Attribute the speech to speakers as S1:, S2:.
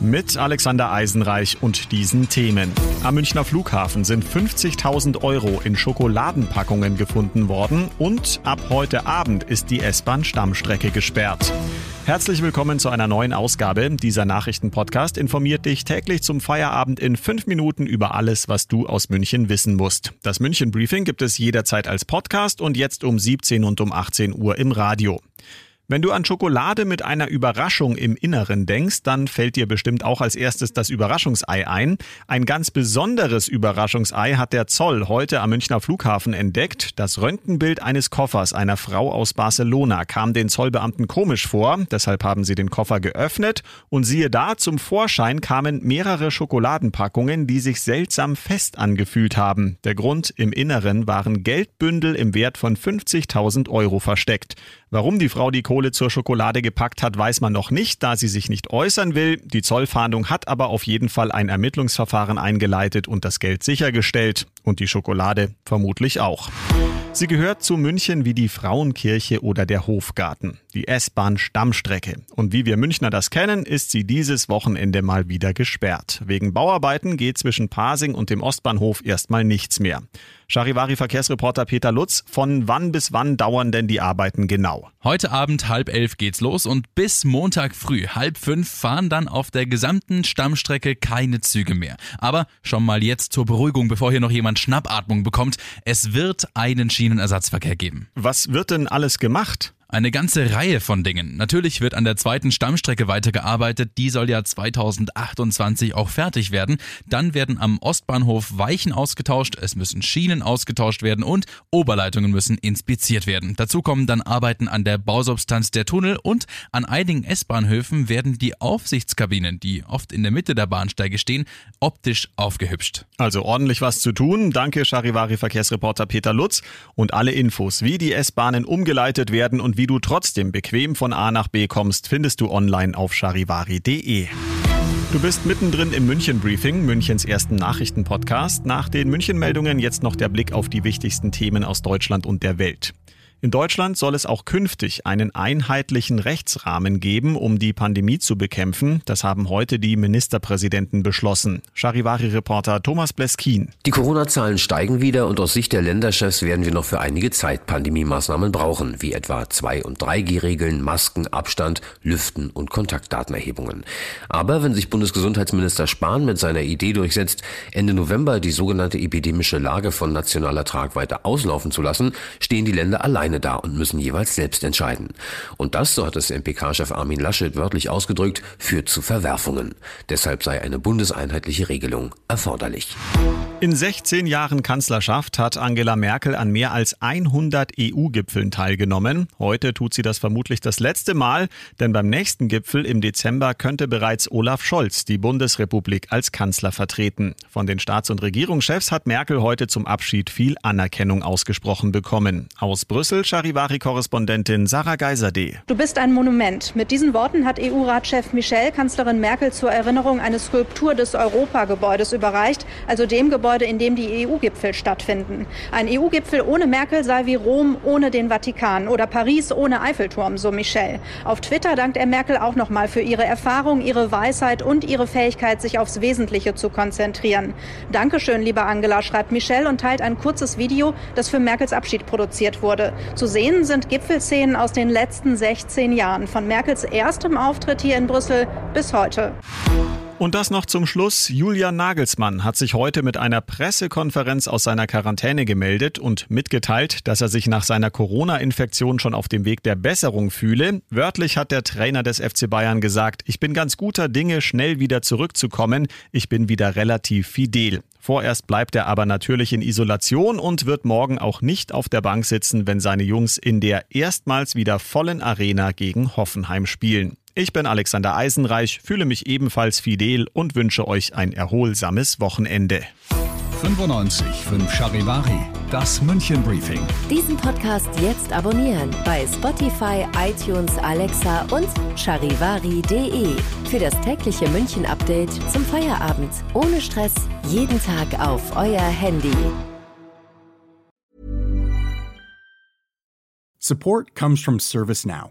S1: mit Alexander Eisenreich und diesen Themen. Am Münchner Flughafen sind 50.000 Euro in Schokoladenpackungen gefunden worden und ab heute Abend ist die S-Bahn-Stammstrecke gesperrt. Herzlich willkommen zu einer neuen Ausgabe. Dieser Nachrichtenpodcast informiert dich täglich zum Feierabend in fünf Minuten über alles, was du aus München wissen musst. Das München Briefing gibt es jederzeit als Podcast und jetzt um 17 und um 18 Uhr im Radio. Wenn du an Schokolade mit einer Überraschung im Inneren denkst, dann fällt dir bestimmt auch als erstes das Überraschungsei ein. Ein ganz besonderes Überraschungsei hat der Zoll heute am Münchner Flughafen entdeckt. Das Röntgenbild eines Koffers einer Frau aus Barcelona kam den Zollbeamten komisch vor. Deshalb haben sie den Koffer geöffnet und siehe da, zum Vorschein kamen mehrere Schokoladenpackungen, die sich seltsam fest angefühlt haben. Der Grund, im Inneren waren Geldbündel im Wert von 50.000 Euro versteckt. Warum die Frau die Kohle zur Schokolade gepackt hat, weiß man noch nicht, da sie sich nicht äußern will. Die Zollfahndung hat aber auf jeden Fall ein Ermittlungsverfahren eingeleitet und das Geld sichergestellt. Und die Schokolade vermutlich auch. Sie gehört zu München wie die Frauenkirche oder der Hofgarten, die S-Bahn Stammstrecke. Und wie wir Münchner das kennen, ist sie dieses Wochenende mal wieder gesperrt. Wegen Bauarbeiten geht zwischen Pasing und dem Ostbahnhof erstmal nichts mehr. Charivari-Verkehrsreporter Peter Lutz, von wann bis wann dauern denn die Arbeiten genau?
S2: Heute Abend halb elf geht's los und bis Montag früh halb fünf fahren dann auf der gesamten Stammstrecke keine Züge mehr. Aber schon mal jetzt zur Beruhigung, bevor hier noch jemand Schnappatmung bekommt, es wird einen Schienenersatzverkehr geben.
S1: Was wird denn alles gemacht?
S2: Eine ganze Reihe von Dingen. Natürlich wird an der zweiten Stammstrecke weitergearbeitet. Die soll ja 2028 auch fertig werden. Dann werden am Ostbahnhof Weichen ausgetauscht, es müssen Schienen ausgetauscht werden und Oberleitungen müssen inspiziert werden. Dazu kommen dann Arbeiten an der Bausubstanz der Tunnel und an einigen S-Bahnhöfen werden die Aufsichtskabinen, die oft in der Mitte der Bahnsteige stehen, optisch aufgehübscht.
S1: Also ordentlich was zu tun. Danke Charivari Verkehrsreporter Peter Lutz und alle Infos, wie die S-Bahnen umgeleitet werden und wie du trotzdem bequem von A nach B kommst, findest du online auf charivari.de. Du bist mittendrin im München Briefing, Münchens ersten Nachrichtenpodcast. Nach den München Meldungen jetzt noch der Blick auf die wichtigsten Themen aus Deutschland und der Welt. In Deutschland soll es auch künftig einen einheitlichen Rechtsrahmen geben, um die Pandemie zu bekämpfen. Das haben heute die Ministerpräsidenten beschlossen. Charivari-Reporter Thomas Bleskin.
S3: Die Corona-Zahlen steigen wieder und aus Sicht der Länderchefs werden wir noch für einige Zeit Pandemie-Maßnahmen brauchen, wie etwa 2- und 3G-Regeln, Masken, Abstand, Lüften und Kontaktdatenerhebungen. Aber wenn sich Bundesgesundheitsminister Spahn mit seiner Idee durchsetzt, Ende November die sogenannte epidemische Lage von nationaler Tragweite auslaufen zu lassen, stehen die Länder allein alleine da und müssen jeweils selbst entscheiden. Und das, so hat es MPK-Chef Armin Laschet wörtlich ausgedrückt, führt zu Verwerfungen. Deshalb sei eine bundeseinheitliche Regelung erforderlich.
S1: In 16 Jahren Kanzlerschaft hat Angela Merkel an mehr als 100 EU-Gipfeln teilgenommen. Heute tut sie das vermutlich das letzte Mal, denn beim nächsten Gipfel im Dezember könnte bereits Olaf Scholz die Bundesrepublik als Kanzler vertreten. Von den Staats- und Regierungschefs hat Merkel heute zum Abschied viel Anerkennung ausgesprochen bekommen. Aus Brüssel Charivari-Korrespondentin Sarah Geiserde.
S4: Du bist ein Monument. Mit diesen Worten hat EU-Ratschef Michel Kanzlerin Merkel zur Erinnerung eine Skulptur des Europagebäudes überreicht, also dem Gebäude, in dem die EU-Gipfel stattfinden. Ein EU-Gipfel ohne Merkel sei wie Rom ohne den Vatikan oder Paris ohne Eiffelturm, so Michel. Auf Twitter dankt er Merkel auch nochmal für ihre Erfahrung, ihre Weisheit und ihre Fähigkeit, sich aufs Wesentliche zu konzentrieren. Dankeschön, lieber Angela, schreibt Michel und teilt ein kurzes Video, das für Merkels Abschied produziert wurde. Zu sehen sind Gipfelszenen aus den letzten 16 Jahren, von Merkels erstem Auftritt hier in Brüssel bis heute.
S1: Und das noch zum Schluss. Julian Nagelsmann hat sich heute mit einer Pressekonferenz aus seiner Quarantäne gemeldet und mitgeteilt, dass er sich nach seiner Corona-Infektion schon auf dem Weg der Besserung fühle. Wörtlich hat der Trainer des FC Bayern gesagt, ich bin ganz guter Dinge, schnell wieder zurückzukommen. Ich bin wieder relativ fidel. Vorerst bleibt er aber natürlich in Isolation und wird morgen auch nicht auf der Bank sitzen, wenn seine Jungs in der erstmals wieder vollen Arena gegen Hoffenheim spielen. Ich bin Alexander Eisenreich, fühle mich ebenfalls fidel und wünsche euch ein erholsames Wochenende.
S5: 95 5 Charivari, das München Briefing.
S6: Diesen Podcast jetzt abonnieren bei Spotify, iTunes, Alexa und charivari.de. Für das tägliche München Update zum Feierabend. Ohne Stress, jeden Tag auf euer Handy.
S7: Support comes from ServiceNow,